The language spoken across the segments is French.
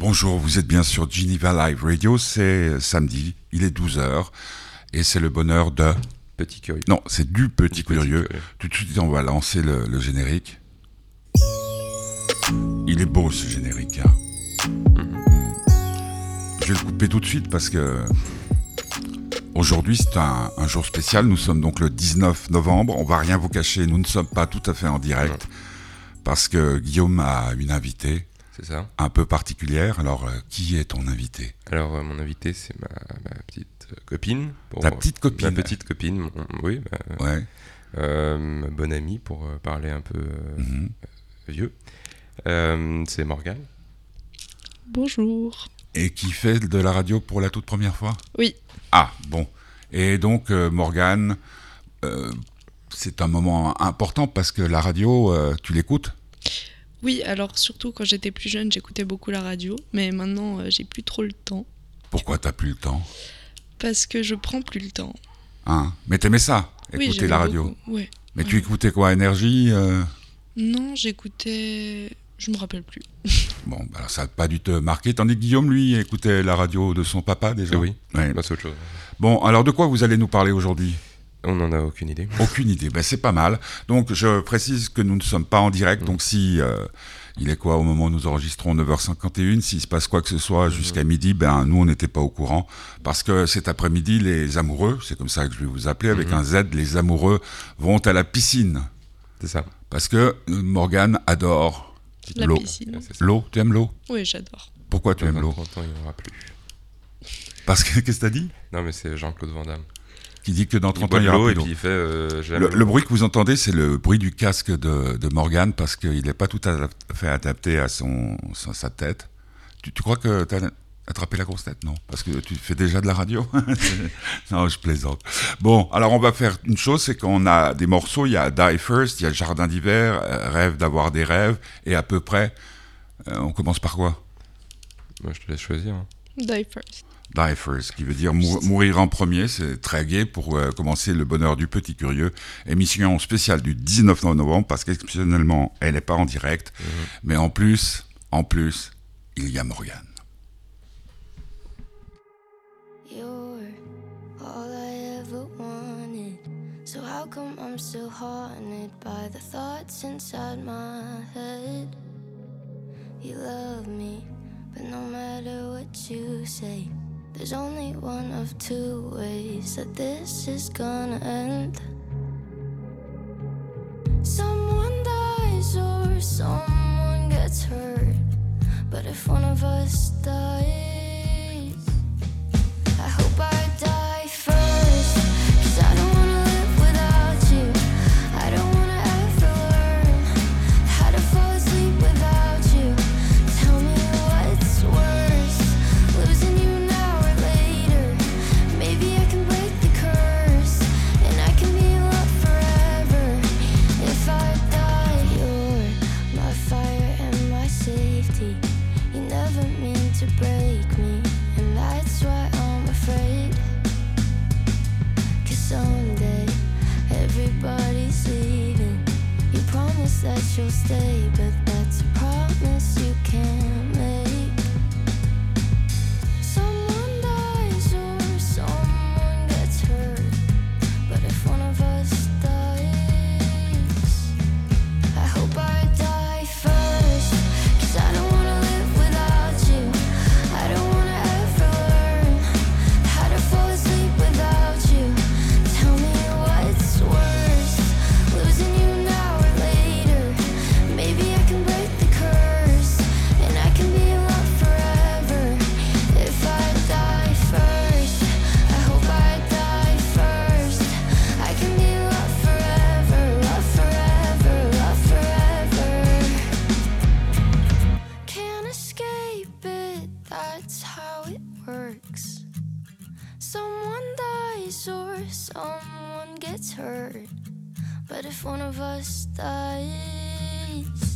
Bonjour, vous êtes bien sur Geneva Live Radio, c'est samedi, il est 12h, et c'est le bonheur de... Petit curieux. Non, c'est du petit, Du petit curieux. Tout de suite, on va lancer le, le générique. Il est beau ce générique. hein. Je vais le couper tout de suite parce que aujourd'hui c'est un, un jour spécial. Nous sommes donc le 19 novembre. On va rien vous cacher, nous ne sommes pas tout à fait en direct parce que Guillaume a une invitée C'est ça? un peu particulière. Alors, euh, qui est ton invité? Alors, euh, mon invité, c'est ma, ma petite euh, copine. Pour- Ta petite copine Ma petite copine, mon- oui. bah, Ouais. euh, ma bonne amie, pour euh, parler un peu euh, Mhm. vieux. Euh, c'est Morgane. Bonjour. Et qui fait de la radio pour la toute première fois? Oui. Ah, bon. Et donc, euh, Morgane, euh, c'est un moment important parce que la radio, euh, tu l'écoutes? Oui, alors surtout quand j'étais plus jeune, j'écoutais beaucoup la radio, mais maintenant euh, j'ai plus trop le temps Pourquoi t'as plus le temps? Parce que je prends plus le temps. hein? Mais t'aimais ça, oui, écouter la radio beaucoup, Ouais. Mais ouais. tu écoutais quoi Énergie euh? Non, j'écoutais. Je me rappelle plus. Bon, bah, ça n'a pas dû te marquer. Tandis que Guillaume, lui, écoutait la radio de son papa déjà. Oui. Ouais. Bah, c'est autre chose. Bon, alors de quoi vous allez nous parler aujourd'hui? On n'en a aucune idée. Aucune idée. Ben, c'est pas mal. Donc, je précise que nous ne sommes pas en direct. Donc, si euh, il est quoi au moment où nous enregistrons 9h51, s'il se passe quoi que ce soit jusqu'à midi, ben nous on n'était pas au courant parce que cet après-midi, les amoureux, c'est comme ça que je vais vous appeler avec Mhm. un Z, les amoureux vont à la piscine C'est ça. parce que euh, Morgane adore La l'eau. L'eau, tu aimes l'eau? Oui, j'adore. Pourquoi tu Dans aimes l'eau? 30 ans, il n'y en aura plus. Parce que qu'est-ce que t'as dit? Non, mais c'est Jean-Claude Van Damme. Qui dit que dans Il 30 boit ans il y aura plus et d'eau. puis il fait euh, Le, le bruit que vous entendez, c'est le bruit du casque de, de Morgane parce qu'il n'est pas tout à fait adapté à son, son- sa tête. Tu, tu crois que tu as attrapé la grosse tête Non, parce que tu fais déjà de la radio? non, je plaisante. Bon, alors on va faire une chose, c'est qu'on a des morceaux, il y a Die First, il y a Jardin d'hiver, euh, Rêve d'avoir des rêves, et à peu près, euh, on commence par quoi? Moi, je te laisse choisir. hein. Die first. Die First, qui veut dire mou- mourir en premier, c'est très gai pour euh, commencer le bonheur du petit curieux. Émission spéciale du 19 novembre, parce qu'exceptionnellement, elle n'est pas en direct, Mhm. mais en plus, en plus, il y a Morgane. You're all I ever wanted. So how come I'm still haunted by the thoughts inside my head? You love me, but no matter what you say, there's only one of two ways that this is gonna end. Someone dies or someone gets hurt. But if one of us dies,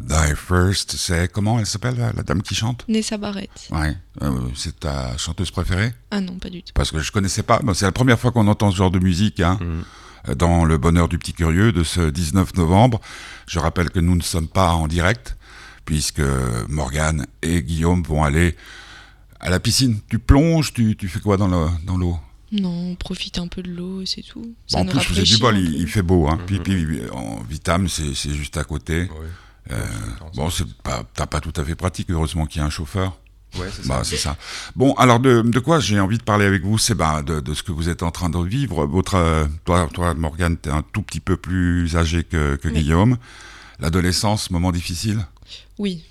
Die First, c'est comment elle s'appelle la, la dame qui chante? Nessa Barrett. Ouais, euh, c'est ta chanteuse préférée? Ah non, pas du tout. Parce que je connaissais pas. Bon, c'est la première fois qu'on entend ce genre de musique. Hein. Mhm. dans le bonheur du petit curieux de ce 19 novembre. Je rappelle que nous ne sommes pas en direct, puisque Morgane et Guillaume vont aller à la piscine. Tu plonges, tu, tu fais quoi dans le- dans l'eau? Non, on profite un peu de l'eau et c'est tout. Bon, Ça En nous plus, vous avez du rafraîchit bol, un il, fait beau. Hein. Mhm. Puis, puis, en Vitam, c'est c'est juste à côté. Ouais. Euh. Bon, c'est pas, t'as pas tout à fait pratique, heureusement qu'il y a un chauffeur. Ouais, c'est ça. Bah, c'est ça. Bon, alors de, de quoi j'ai envie de parler avec vous, c'est bah, de, de ce que vous êtes en train de vivre. Votre, euh, toi, toi Morgane, t'es un tout petit peu plus âgé que, que Oui. Guillaume. L'adolescence, moment difficile? Oui,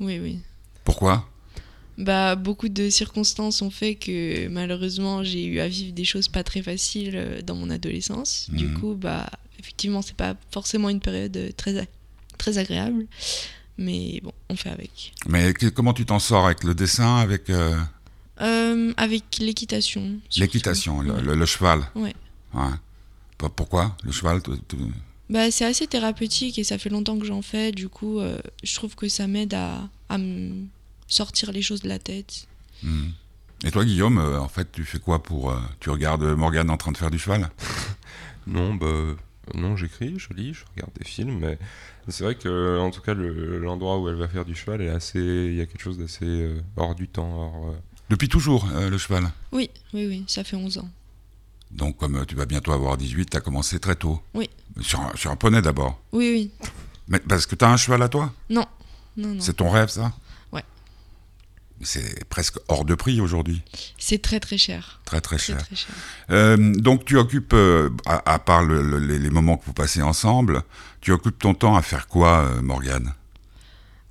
oui, oui. Pourquoi? Bah, beaucoup de circonstances ont fait que malheureusement j'ai eu à vivre des choses pas très faciles euh, dans mon adolescence. Du Mhm. coup, bah, effectivement, c'est pas forcément une période euh, très, très agréable. Mais bon, on fait avec. Mais comment tu t'en sors avec le dessin, avec euh, Euh, avec l'équitation. l'équitation, le, Ouais. le- le cheval? Ouais. Pourquoi Le cheval Bah, c'est assez thérapeutique et ça fait longtemps que j'en fais. Du coup, euh, je trouve que ça m'aide à, à me sortir les choses de la tête. Hmm. Et toi, Guillaume, euh, en fait, tu fais quoi pour. euh, tu regardes Morgane en train de faire du cheval? Non, bah, non, j'écris, je lis, je regarde des films, mais c'est vrai que, en tout cas, le- l'endroit où elle va faire du cheval est assez. Il y a quelque chose d'assez euh, hors du temps. hors, euh, Depuis toujours, euh, le cheval? Oui, oui, oui, ça fait 11 ans. Donc, comme tu vas bientôt avoir 18, tu as commencé très tôt. Oui. Sur un, sur un poney d'abord. Oui, oui. Mais parce que tu as un cheval à toi? Non, non, non. C'est ton rêve, ça? C'est presque hors de prix aujourd'hui. C'est très très cher. Très, très cher. très cher. Euh, donc, tu occupes, euh, à, à part le- le- les, moments que vous passez ensemble, tu occupes ton temps à faire quoi, euh, Morgane?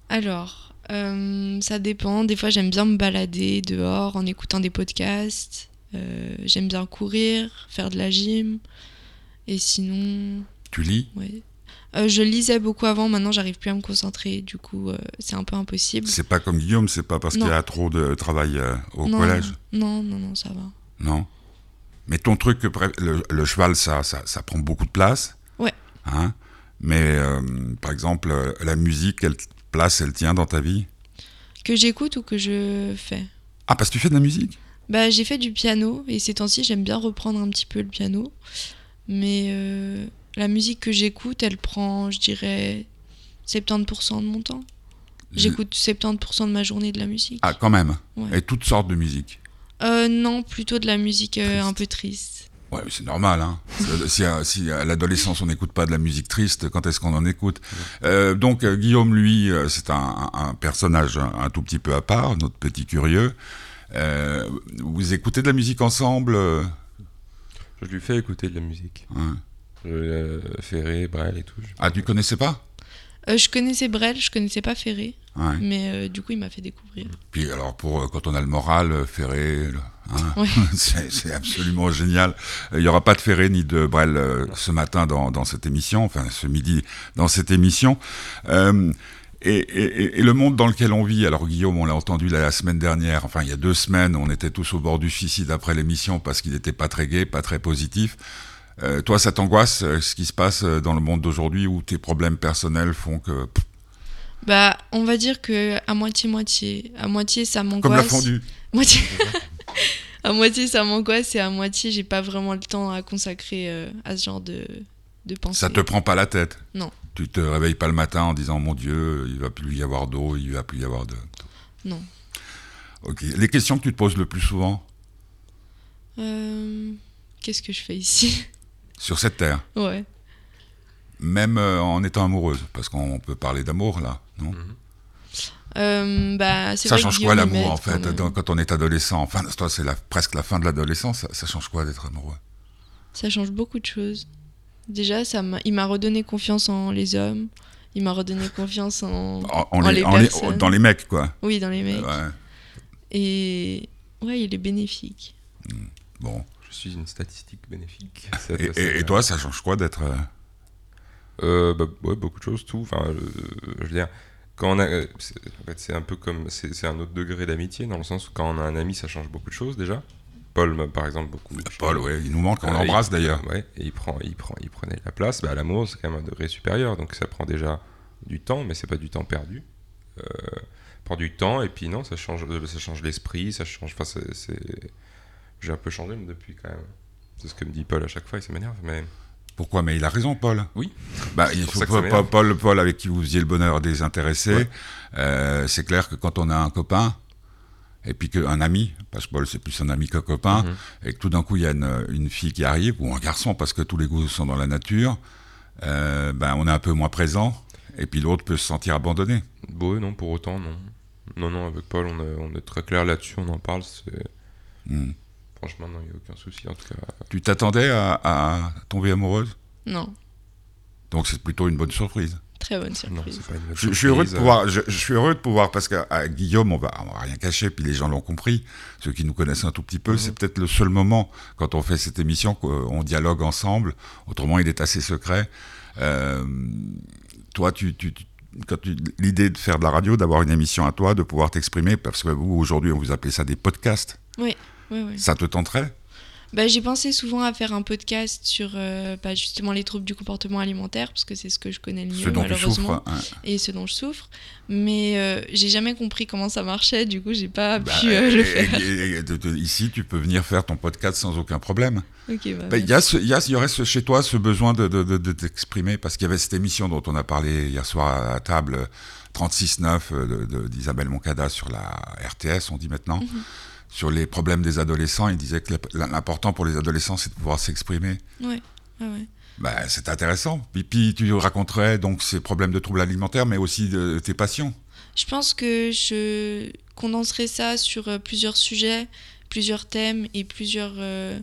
Alors, ça dépend. Des fois, j'aime bien me balader dehors en écoutant des podcasts. J'aime bien courir, faire de la gym. Et sinon, Tu lis? ouais. Euh, je lisais beaucoup avant, maintenant j'arrive plus à me concentrer, du coup euh, c'est un peu impossible. C'est pas comme Guillaume, c'est pas parce qu'il y a trop de travail euh, au non, collège Non, non, non, ça va. Non. Mais ton truc, le, le cheval, ça, ça, ça prend beaucoup de place. Ouais. Hein Mais par exemple, la musique, quelle place elle tient dans ta vie? Que j'écoute ou que je fais? Ah, parce que tu fais de la musique? Bah j'ai fait du piano et ces temps-ci j'aime bien reprendre un petit peu le piano. Mais la musique que j'écoute, elle prend, je dirais, 70% de mon temps. J'écoute 70% de ma journée de la musique. Ah, quand même. Ouais. Et toutes sortes de musique. Euh, non, plutôt de la musique euh, un peu triste. Ouais, mais c'est normal. Hein. C'est- si, à, si à l'adolescence on n'écoute pas de la musique triste, quand est-ce qu'on en écoute? Euh, Donc euh, Guillaume, lui, euh, c'est un, personnage un, un tout petit peu à part, notre petit curieux. Euh, vous écoutez de la musique ensemble? Euh, Je lui fais écouter de la musique. Euh, Ferré, Brel et tout. Ah, tu connaissais pas? Euh, je connaissais Brel, je connaissais pas Ferré, Ouais. mais euh, du coup il m'a fait découvrir. Puis alors pour euh, quand on a le moral, euh, Ferré, hein, Ouais. c'est absolument génial. Il n'y aura pas de Ferré ni de Brel euh, ce matin dans, dans cette émission, enfin ce midi dans cette émission. Euh, et, et- et le monde dans lequel on vit, alors Guillaume, on l'a entendu la, la semaine dernière, enfin il y a deux semaines, on était tous au bord du suicide après l'émission parce qu'il n'était pas très gai, pas très positif. Euh, toi, ça t'angoisse euh, ce qui se passe euh, dans le monde d'aujourd'hui où tes problèmes personnels font que... Bah, on va dire que à moitié moitié, à moitié ça m'angoisse. comme la fondue. Moitié... à moitié ça m'angoisse et à moitié j'ai pas vraiment le temps à consacrer euh, à ce genre de de pensée. Ça te prend pas la tête? Non. Tu te réveilles pas le matin en disant mon Dieu, il va plus y avoir d'eau, il va plus y avoir de. Non. Ok. Les questions que tu te poses le plus souvent? Euh, Qu'est-ce que je fais ici? sur cette terre, Ouais. même euh, en étant amoureuse, parce qu'on peut parler d'amour là, non? Euh, bah, Ça vrai que change quoi l'amour en fait quand dans- quand on est adolescent? Enfin, toi c'est presque la fin de l'adolescence. Ça, ça change quoi d'être amoureux? Ça change beaucoup de choses. Déjà, ça il m'a redonné confiance en les hommes. Il m'a redonné confiance en, en, en en les- les en les- personnes. Dans les mecs quoi. oui, dans les mecs. Ouais. Et ouais, il est bénéfique. Bon. Je suis une statistique bénéfique. Et, et toi, ça change quoi d'être euh, Euh, bah, ouais, beaucoup de choses, tout. Enfin, euh, je veux dire, quand on a, euh, c'est- en fait, c'est un peu comme, c'est c'est un autre degré d'amitié dans le sens où quand on a un ami, ça change beaucoup de choses déjà. Paul, par exemple, beaucoup. Paul, ouais, il nous manque, on Euh, l'embrasse il- d'ailleurs. Ouais, et il, prend, il, prend, il prenait la place. Bah, L'amour, c'est quand même un degré supérieur, donc ça prend déjà du temps, mais c'est pas du temps perdu. Euh, prend du temps, et puis non, ça change, euh, ça change l'esprit, ça change. Enfin, c'est- c'est- J'ai un peu changé mais depuis quand même. C'est ce que me dit Paul à chaque fois, il ça m'énerve, mais. Pourquoi? Mais il a raison, Paul. Oui. Bah, il faut m'énerve. Paul, Paul, avec qui vous faisiez le bonheur désintéresser. Ouais. euh, c'est clair que quand on a un copain, et puis qu'un ami, parce que Paul c'est plus un ami qu'un copain, Mhm. et que tout d'un coup il y a une, une fille qui arrive, ou un garçon, parce que tous les goûts sont dans la nature, euh, ben, on est un peu moins présent, et puis l'autre peut se sentir abandonné. Bon, non, pour autant, non. Non, non, avec Paul, on est, on est très clair là-dessus, on en parle. c'est- Hmm. Franchement, non, il n'y a aucun souci. En tout cas, Tu t'attendais à, à tomber amoureuse? Non, Donc c'est plutôt une bonne surprise. très bonne surprise. c'est pas une Je, suis heureux de pouvoir, je, je suis heureux de pouvoir parce qu'à à Guillaume, on va, on va rien cacher, puis les gens l'ont compris, ceux qui nous connaissent un tout petit peu, Mhm. c'est peut-être le seul moment quand on fait cette émission qu'on dialogue ensemble. Autrement, il est assez secret. Euh, toi, tu, tu, l'idée de faire de la radio, d'avoir une émission à toi, de pouvoir t'exprimer, parce que vous aujourd'hui, on vous appelez ça des podcasts. Ouais, ouais. Ça te tenterait? Bah, j'ai pensé souvent à faire un podcast sur euh, bah, justement les troubles du comportement alimentaire, parce que c'est ce que je connais le mieux, Ce dont tu malheureusement, souffres. hein. et ce dont je souffre. Mais euh, j'ai jamais compris comment ça marchait, du coup, j'ai pas Bah, pu euh, le faire. et- et ici, tu peux venir faire ton podcast sans aucun problème. Bah, Il y, a ce- y, a- il y aurait ce- chez toi ce besoin de, de, de- de t'exprimer, parce qu'il y avait cette émission dont on a parlé hier soir à table, euh, 36-9 euh, d'Isabelle Moncada sur la RTS, on dit maintenant, Mhm. Sur les problèmes des adolescents. Il disait que l'important pour les adolescents, c'est de pouvoir s'exprimer. Ouais, ouais, ouais. Bah, c'est intéressant. Puis, puis tu raconterais donc ces problèmes de troubles alimentaires, mais aussi de tes passions. Je pense que je condenserai ça sur euh, plusieurs sujets, plusieurs thèmes et plusieurs, euh,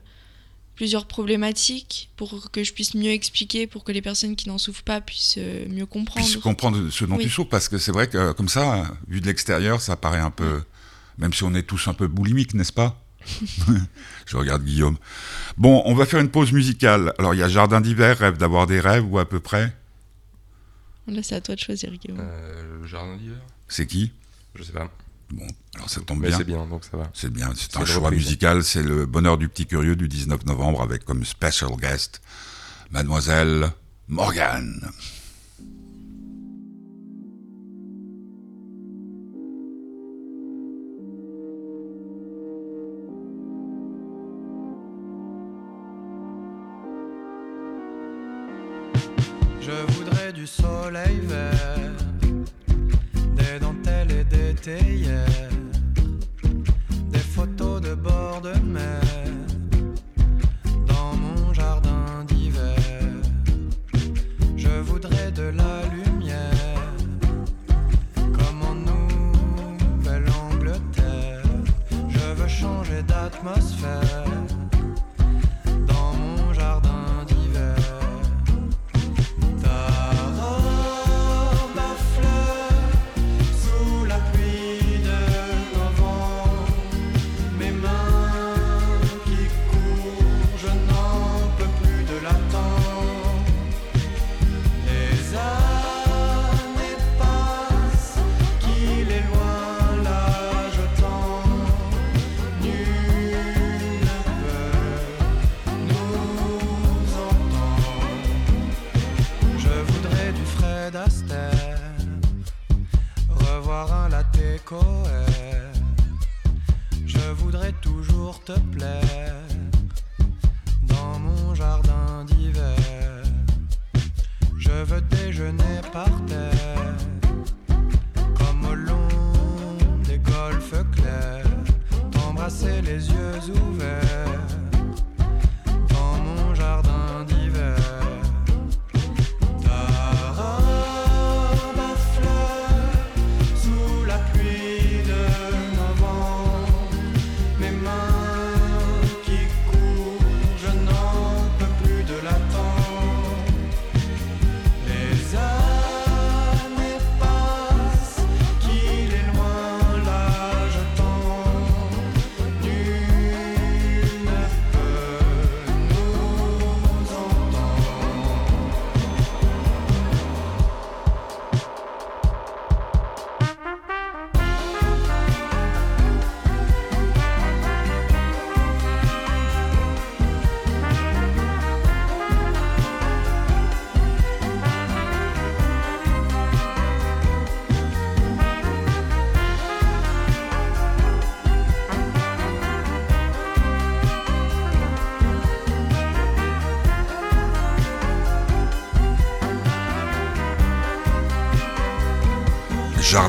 plusieurs problématiques pour que je puisse mieux expliquer, pour que les personnes qui n'en souffrent pas puissent euh, mieux comprendre. Puisse comprendre ce dont Oui. tu souffres, parce que c'est vrai que comme ça, vu de l'extérieur, ça paraît un peu, même si on est tous un peu boulimiques, n'est-ce pas Je regarde Guillaume. Bon, on va faire une pause musicale. Alors, il y a Jardin d'hiver, rêve d'avoir des rêves, ou à peu près. Là, c'est à toi de choisir, Guillaume. euh, le jardin d'hiver C'est qui Je sais pas. Bon, alors ça tombe Mais bien. c'est bien, donc ça va. C'est bien, c'est un choix reprise. musical. C'est le bonheur du petit curieux du 19 novembre avec comme special guest Mademoiselle Morgane.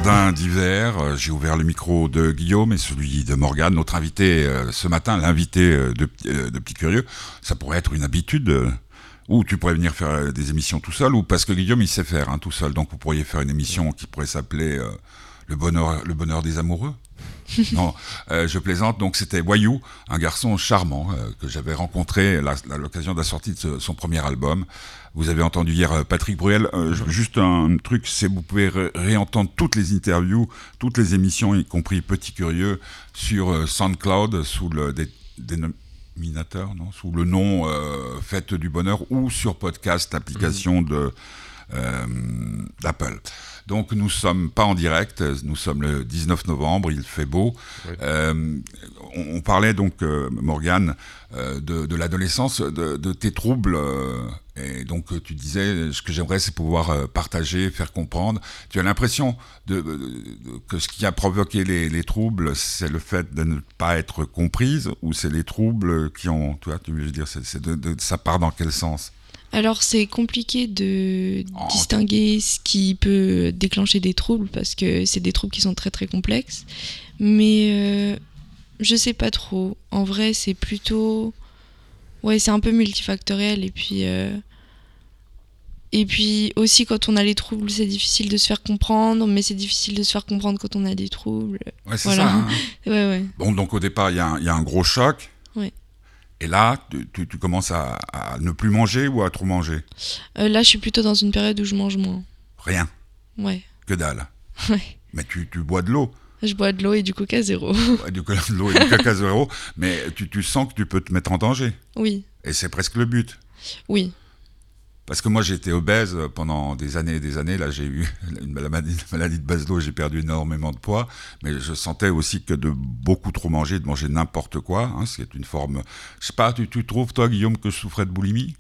Jardin d'hiver, euh, j'ai ouvert le micro de Guillaume et celui de Morgane, notre invité euh, ce matin, l'invité euh, de, de Petit Curieux. Ça pourrait être une habitude, ou tu pourrais venir faire des émissions tout seul, ou parce que Guillaume il sait faire hein, tout seul, donc vous pourriez faire une émission qui pourrait s'appeler le, bonheur, le bonheur des amoureux. non, euh, je plaisante. Donc c'était Wayou, un garçon charmant euh, que j'avais rencontré à l'occasion de la sortie de ce- son premier album. Vous avez entendu hier euh, Patrick Bruel. Euh, juste un truc, c'est vous pouvez ré- réentendre toutes les interviews, toutes les émissions, y compris Petit Curieux, sur SoundCloud sous le dé- dénominateur, non, sous le nom Fête du Bonheur ou sur podcast, application de euh, d'Apple. Donc nous sommes pas en direct, nous sommes le 19 novembre, il fait beau. Oui. Euh, on, on parlait donc, euh, Morgane, euh, de, de l'adolescence, de, de tes troubles. euh, et donc euh, tu disais, ce que j'aimerais, c'est pouvoir euh, partager, faire comprendre. Tu as l'impression de, que ce qui a provoqué les, les troubles, c'est le fait de ne pas être comprise, ou c'est les troubles qui ont, tu vois, tu veux dire, c'est ça part dans quel sens? Alors c'est compliqué de Oh. distinguer ce qui peut déclencher des troubles parce que c'est des troubles qui sont très très complexes. Mais euh, je sais pas trop. En vrai c'est plutôt... Ouais c'est un peu multifactoriel et puis... euh, Et puis aussi quand on a les troubles c'est difficile de se faire comprendre mais c'est difficile de se faire comprendre quand on a des troubles. Ouais, c'est Voilà. ça. hein. Ouais ouais. Bon, donc au départ, il y, a un- il y a un gros choc. Oui. Et là, tu, tu- tu commences à, à ne plus manger ou à trop manger Euh, là je suis plutôt dans une période où je mange moins. Rien, Ouais. que dalle. Ouais. Mais tu, tu bois de l'eau, Je bois de l'eau et du coca zéro. Ouais, du, de l'eau et du caca zéro, mais tu, tu sens que tu peux te mettre en danger. oui. Et c'est presque le but. Oui. Parce que moi, j'ai été obèse pendant des années et des années. Là, j'ai eu une maladie, une maladie de Baslo, j'ai perdu énormément de poids. Mais je sentais aussi que de beaucoup trop manger, de manger n'importe quoi, hein, c'est une forme... Je sais pas, tu, tu trouves, toi, Guillaume, que je souffrais de boulimie?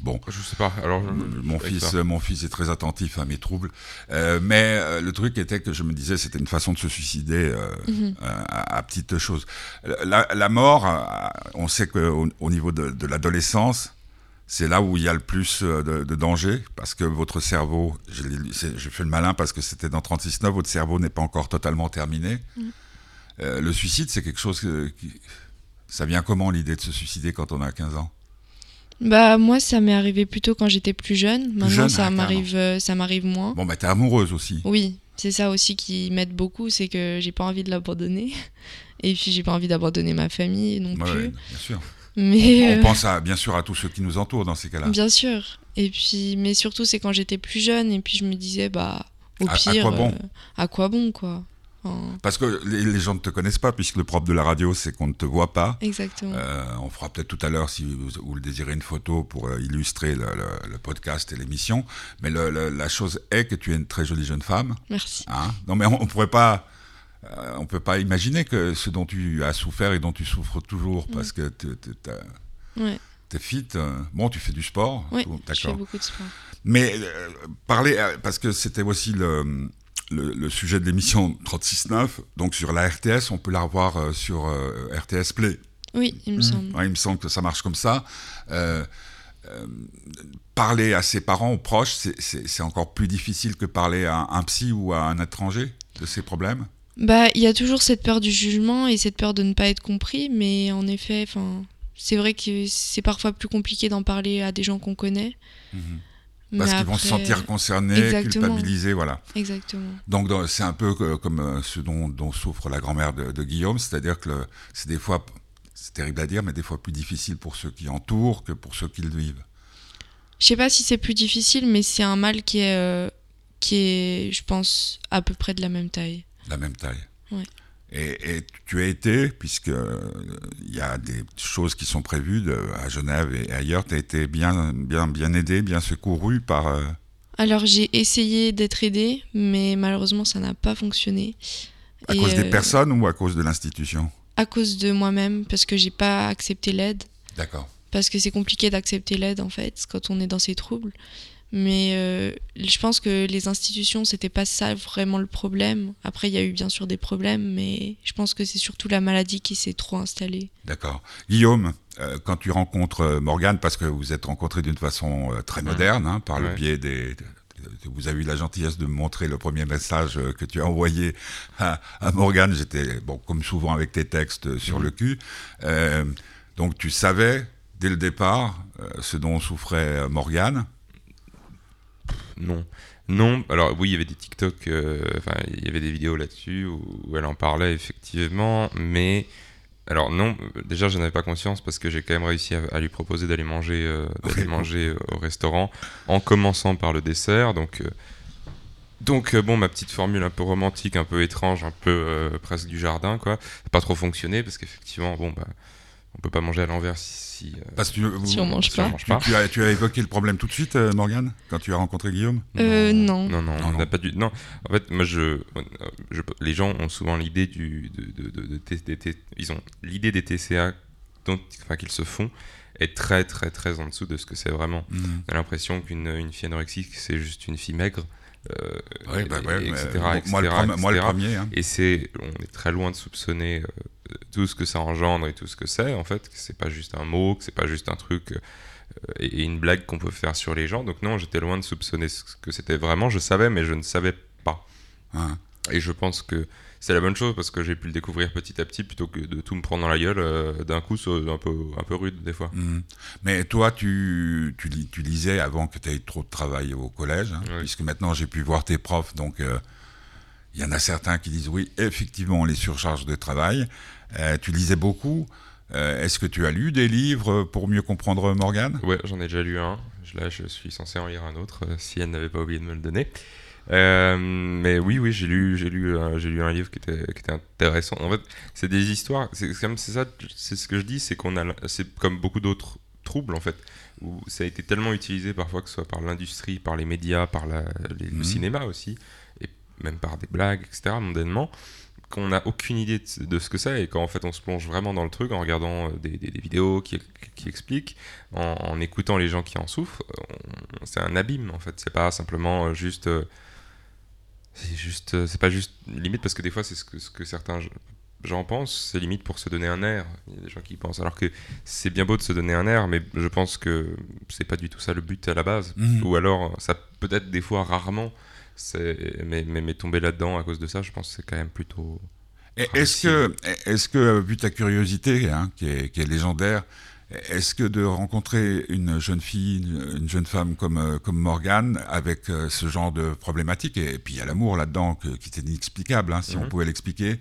Bon, Je sais pas. Alors, je- mon fils, ça. mon fils est très attentif à mes troubles, Euh, mais euh, le truc était que je me disais c'était une façon de se suicider euh, Mhm. euh, à, à petites choses. La, la mort, euh, on sait qu'au au niveau de, de l'adolescence, c'est là où il y a le plus euh, de, de danger parce que votre cerveau, je, je fais le malin parce que c'était dans 36.9, votre cerveau n'est pas encore totalement terminé. Euh, le suicide, c'est quelque chose que, qui, ça vient comment l'idée de se suicider quand on a 15 ans? Bah moi ça m'est arrivé plutôt quand j'étais plus jeune. Maintenant jeune, ça ah, m'arrive euh, ça m'arrive moins. Bon, bah t'es amoureuse aussi. Oui, c'est ça aussi qui m'aide beaucoup, c'est que j'ai pas envie de l'abandonner. Et puis j'ai pas envie d'abandonner ma famille non Ouais, plus. ouais, bien sûr. Mais On euh, pense à, bien sûr à tous ceux qui nous entourent dans ces cas-là. bien sûr. Et puis mais surtout c'est quand j'étais plus jeune et puis je me disais bah au À- à pire quoi bon euh, à quoi bon quoi. Enfin, Parce que les, les gens ne te connaissent pas, puisque le propre de la radio, c'est qu'on ne te voit pas. exactement. Euh, on fera peut-être tout à l'heure, si vous, vous le désirez, une photo pour illustrer le, le- le podcast et l'émission. Mais le- la chose est que tu es une très jolie jeune femme. Merci. hein? non, mais on, on pourrait pas. Euh, on peut pas imaginer que ce dont tu as souffert et dont tu souffres toujours, parce que tu Ouais. es fit. euh, bon, tu fais du sport. Tout, je fais d'accord. beaucoup de sport. Mais euh, parler, euh, parce que c'était aussi le, le, le sujet de l'émission 36.9, donc sur la RTS, on peut la revoir sur euh, RTS Play. Oui, il me Mmh. semble. Ouais, il me semble que ça marche comme ça. Euh, euh, parler à ses parents, aux proches, c'est encore plus difficile que parler à un psy ou à un étranger de ses problèmes? Bah, il y a toujours cette peur du jugement et cette peur de ne pas être compris, mais en effet, enfin, c'est vrai que c'est parfois plus compliqué d'en parler à des gens qu'on connaît. Parce Mais qu'ils vont se sentir concernés, Exactement. culpabilisés, voilà. Exactement. Donc c'est un peu que- comme euh, ce dont, dont souffre la grand-mère de, de Guillaume, c'est-à-dire que c'est des fois, c'est terrible à dire, mais des fois plus difficile pour ceux qui entourent que pour ceux qui le vivent. Je sais pas si c'est plus difficile, mais c'est un mal qui est, euh, qui est, je pense, à peu près de la même taille. La même taille. Ouais. Et, et tu as été, puisque euh, il y a des choses qui sont prévues de- à Genève et ailleurs, tu as été bien, bien, bien aidé, bien secouru par. euh, Alors j'ai essayé d'être aidée, mais malheureusement ça n'a pas fonctionné. à Et, cause des euh, personnes ou à cause de l'institution? À cause de moi-même, parce que j'ai pas accepté l'aide. D'accord. parce que c'est compliqué d'accepter l'aide en fait quand on est dans ces troubles. Mais euh, je pense que les institutions, c'était pas ça vraiment le problème. Après, il y a eu bien sûr des problèmes, mais je pense que c'est surtout la maladie qui s'est trop installée. D'accord. Guillaume, euh, quand tu rencontres euh, Morgane, parce que vous êtes rencontrés d'une façon euh, très moderne, hein, par le biais des, vous avez eu la gentillesse de me montrer le premier message que tu as envoyé à, à Morgane. J'étais, bon, comme souvent avec tes textes sur Mhm. le cul. Euh, donc tu savais dès le départ euh, ce dont souffrait euh, Morgane. Non. Non, alors oui, il y avait des TikTok, euh, enfin, il y avait des vidéos là-dessus où, elle en parlait effectivement, mais alors non, déjà je n'avais pas conscience parce que j'ai quand même réussi à, à lui proposer d'aller manger, euh, d'aller manger au restaurant en commençant par le dessert, donc. euh, donc bon, ma petite formule un peu romantique, un peu étrange, un peu presque du jardin, quoi. Pas trop fonctionné parce qu'effectivement, bon, bah, on peut pas manger à l'envers si, si, euh, Parce que tu, Si on mange si on pas. mange tu, pas. tu as, tu as évoqué le problème tout de suite, euh, Morgane, quand tu as rencontré Guillaume. Euh, non. Non, non, Non, on n'a pas du. Non, en fait, moi, je, je- les gens ont souvent l'idée du, de, de, de- des ils ont l'idée des TCA, dont, enfin, qu'ils se font, est très, très, très en dessous de ce que c'est vraiment. Mhm. On a l'impression qu'une une fille anorexique, c'est juste une fille maigre, euh, bah ouais, mais, etc., moi, le etc., prom- moi, le etc. premier. hein. Et c'est, on est très loin de soupçonner euh, tout ce que ça engendre et tout ce que c'est, en fait, que c'est pas juste un mot, que c'est pas juste un truc euh, et, et une blague qu'on peut faire sur les gens. Donc non, j'étais loin de soupçonner ce que c'était vraiment. Je savais, mais je ne savais pas. Hein. Et je pense que c'est la bonne chose parce que j'ai pu le découvrir petit à petit plutôt que de tout me prendre dans la gueule euh, d'un coup, c'est un peu, un peu rude des fois. Mhm. Mais toi, tu, tu, lis- tu lisais avant que tu aies trop de travail au collège, hein, Oui. puisque maintenant j'ai pu voir tes profs, donc euh, il y en a certains qui disent oui, effectivement, on les surcharge de travail. Euh, tu lisais beaucoup. Euh, Est-ce que tu as lu des livres pour mieux comprendre Morgane? Ouais, j'en ai déjà lu un. Là, je suis censé en lire un autre euh, si elle n'avait pas oublié de me le donner. Euh, mais oui, oui, j'ai lu, j'ai lu, euh, j'ai lu un livre qui était, qui était intéressant. En fait, c'est des histoires. C'est comme c'est ça, c'est ce que je dis, c'est qu'on a, c'est comme beaucoup d'autres troubles en fait, où ça a été tellement utilisé parfois que ce soit par l'industrie, par les médias, par la, les- Mhm. le cinéma aussi, et même par des blagues, etc. Mondainement, qu'on n'a aucune idée de, de ce que c'est et quand en fait on se plonge vraiment dans le truc en regardant euh, des, des- des vidéos qui, qui expliquent, en, en écoutant les gens qui en souffrent, c'est un abîme en fait. C'est pas simplement juste. euh, c'est juste. euh, C'est pas juste limite parce que des fois c'est ce que, ce que certains gens pensent, c'est limite pour se donner un air. Il y a des gens qui pensent. Alors que c'est bien beau de se donner un air, mais je pense que c'est pas du tout ça le but à la base. Mhm. Ou alors, ça peut-être des fois rarement, mais, mais, mais tomber là-dedans à cause de ça, je pense que c'est quand même plutôt. Est-ce que, est-ce que, vu ta curiosité, hein, qui, est, qui est légendaire, est-ce que de rencontrer une jeune fille, une, une jeune femme comme, euh, comme Morgane, avec euh, ce genre de problématique, et, puis il y a l'amour là-dedans qui est inexplicable, hein, si on Mhm. pouvait l'expliquer,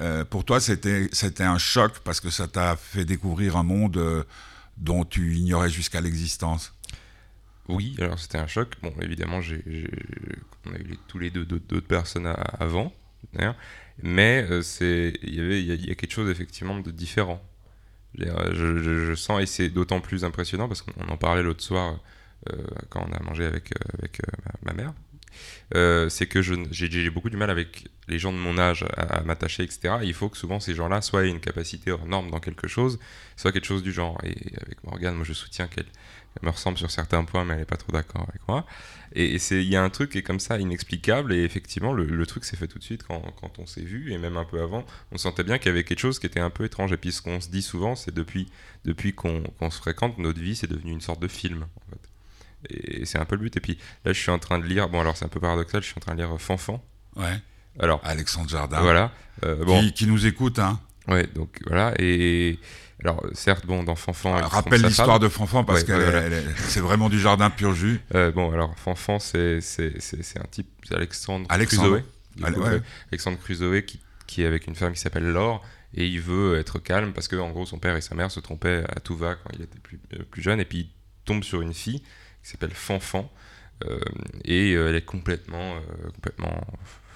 euh, pour toi c'était un choc parce que ça t'a fait découvrir un monde euh, dont tu ignorais jusqu'à l'existence? Oui, alors c'était un choc. Bon, évidemment, on a eu tous les deux d'autres, personnes à- avant, mais euh, c'est, il y avait, il y, a- il y a quelque chose effectivement de différent. Je, je- sens et c'est d'autant plus impressionnant parce qu'on en parlait l'autre soir euh, quand on a mangé avec euh, avec euh, ma, mère. Euh, c'est que j'ai, beaucoup du mal avec les gens de mon âge à, m'attacher, etc. Et il faut que souvent ces gens-là soient une capacité hors norme dans quelque chose, soit quelque chose du genre. Et avec Morgane, moi je soutiens qu'elle elle me ressemble sur certains points, mais elle n'est pas trop d'accord avec moi. Et, il y a un truc qui est comme ça, inexplicable, et effectivement, le, le truc s'est fait tout de suite quand, quand on s'est vu, et même un peu avant, on sentait bien qu'il y avait quelque chose qui était un peu étrange. Et puis ce qu'on se dit souvent, c'est depuis, depuis qu'on, se fréquente, notre vie, c'est devenu une sorte de film, en fait. Et c'est un peu le but. Et puis là, je suis en train de lire, bon alors c'est un peu paradoxal, je suis en train de lire Fanfan. Ouais. Alors, Alexandre Jardin, voilà. Euh, bon, qui, qui nous écoute. Hein. ouais, donc voilà. Et alors, certes, bon, dans Fanfan. trompe Rappelle l'histoire de Fanfan parce Ouais, que voilà. c'est vraiment du jardin pur jus. Euh, bon, alors, Fanfan, c'est un type, c'est Alexandre, Alexandre. Crusoe. Coup, ouais. euh, Alexandre Crusoe qui, qui est avec une femme qui s'appelle Laure et il veut être calme parce que en gros son père et sa mère se trompaient à tout va quand il était plus, euh, plus jeune et puis il tombe sur une fille qui s'appelle Fanfan euh, et elle est complètement euh, complètement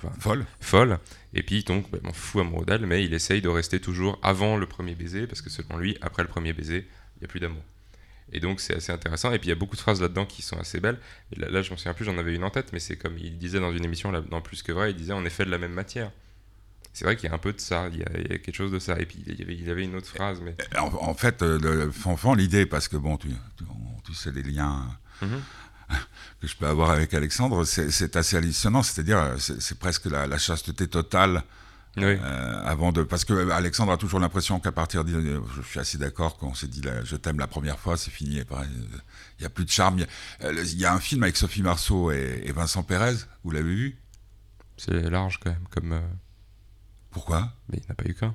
enfin, Folle. folle. Et puis il tombe complètement fou amoureux d'elle mais il essaye de rester toujours avant le premier baiser parce que selon lui après le premier baiser il n'y a plus d'amour. Et donc c'est assez intéressant. Et puis il y a beaucoup de phrases là-dedans qui sont assez belles. Et là, là je m'en souviens plus j'en avais une en tête mais c'est comme il disait dans une émission là, dans Plus que vrai il disait on est fait de la même matière. C'est vrai qu'il y a un peu de ça il y a, il y a quelque chose de ça. Et puis il y avait, il y avait une autre phrase mais En, en fait, euh, le, le Fanfan, l'idée, parce que bon, tu, tu, on- tu sais les liens Mhm. Que je peux avoir avec Alexandre, c'est assez hallucinant. C'est-à-dire, euh, c'est presque la, la chasteté totale Oui. Euh, avant de, parce que Alexandre a toujours l'impression qu'à partir de, je suis assez d'accord quand on s'est dit là, je t'aime la première fois, c'est fini. euh, Il y a plus de charme. Il y a, euh, il y a un film avec Sophie Marceau et, et Vincent Pérez. Vous l'avez vu? C'est large quand même, comme. euh, Pourquoi? Mais il n'y en a pas eu qu'un.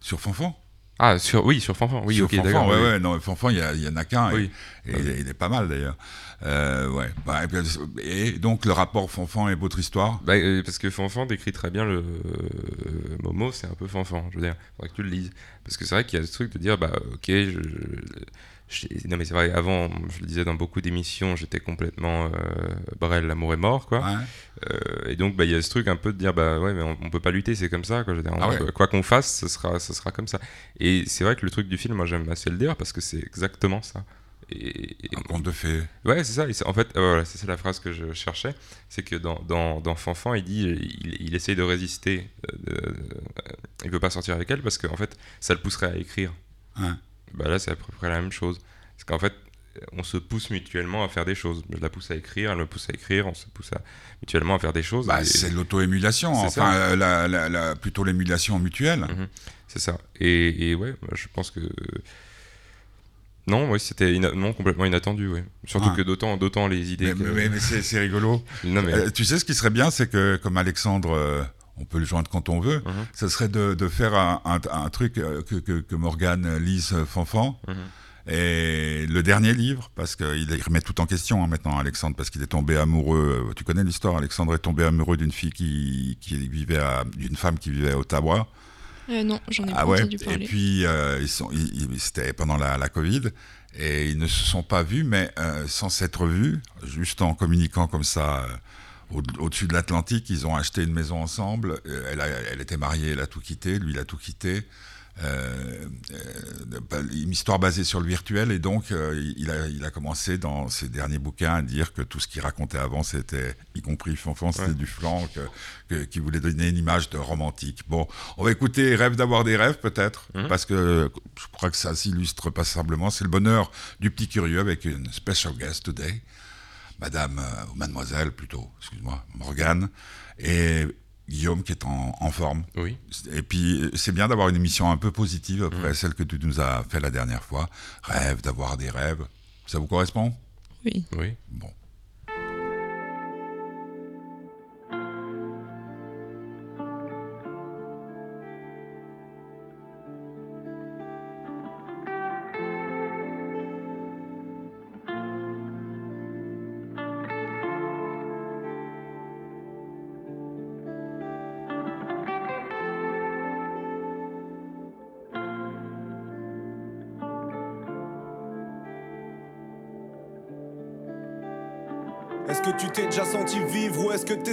Sur Fanfan? Ah, sur... oui, sur Fanfan. Oui, Sur ok, Fanfan, d'accord. ouais, oui. ouais, non, Fanfan, il y, il y en a qu'un. Oui. Et, oui. il est- il pas mal d'ailleurs. Euh, ouais. Bah, et, donc le rapport Fanfan et votre histoire? Bah, euh, parce que Fanfan décrit très bien le euh, Momo, c'est un peu Fanfan, je veux dire, faudrait que tu le lises. Parce que c'est vrai qu'il y a ce truc de dire, bah ok, je- non mais c'est vrai, avant, je le disais dans beaucoup d'émissions, j'étais complètement euh, Brel, l'amour est mort, quoi. Ouais. Euh, et donc bah, il y a ce truc un peu de dire, bah ouais, mais on, on peut pas lutter, c'est comme ça, quoi. Dire, Ah ouais. Quoi qu'on fasse, ce sera, ce sera comme ça. Et c'est vrai que le truc du film, moi j'aime assez le dire parce que c'est exactement ça. Et, et- Un conte de fées. Ouais, c'est ça. En fait, euh, voilà, c'est ça la phrase que je cherchais. C'est que dans, dans, dans Fanfan, il dit il, il essaye de résister. euh, il veut pas sortir avec elle parce qu'en fait, ça le pousserait à écrire. Ouais. Bah là, c'est à peu près la même chose. Parce qu'en fait, on se pousse mutuellement à faire des choses. Je la pousse à écrire, elle me pousse à écrire, on se pousse à- mutuellement à faire des choses. Bah, c'est l'auto-émulation, C'est enfin ça. euh, la, la- la- plutôt l'émulation mutuelle. Mhm. C'est ça. Et, et ouais, moi, je pense que. Non, oui, c'était non, complètement inattendu, oui. Surtout Ah. que d'autant, d'autant les idées. Mais, que... mais- mais c'est c'est rigolo. Non, mais. Euh, tu sais ce qui serait bien, c'est que comme Alexandre, euh, on peut le joindre quand on veut, Mhm. ça serait de, de faire un, un- un truc euh, que, que, que Morgane lise euh, Fanfan. Mhm. Et le dernier livre, parce qu'il il remet tout en question hein, maintenant, Alexandre, parce qu'il est tombé amoureux. euh, Tu connais l'histoire Alexandre est tombé amoureux d'une fille qui, qui vivait à, d'une femme qui vivait à Ottawa. Euh, non, j'en ai Ah pas ouais. entendu Et parler. puis euh, ils sont, ils- ils- c'était pendant la, la Covid et ils ne se sont pas vus, mais euh, sans s'être vus, juste en communiquant comme ça au- au-dessus de l'Atlantique, ils ont acheté une maison ensemble. Euh, Elle, a- elle était mariée, elle a tout quitté, lui il a tout quitté. Euh, euh, bah, une histoire basée sur le virtuel et donc euh, il, a, il a commencé dans ses derniers bouquins à dire que tout ce qu'il racontait avant c'était, y compris Fanfan, c'était Ouais. du flanc, que, que- qui voulait donner une image de romantique. Bon, on va écouter Rêve d'avoir des rêves peut-être, Mhm. parce que je crois que ça s'illustre passablement. C'est le bonheur du petit curieux avec une special guest today, Madame, euh, ou Mademoiselle plutôt, excuse-moi, Morgane, et Guillaume qui est en, en forme. Oui. Et puis c'est bien d'avoir une émission un peu positive après Mhm. celle que tu nous as fait la dernière fois. Rêve d'avoir des rêves. Ça vous correspond? Oui. Oui. Bon.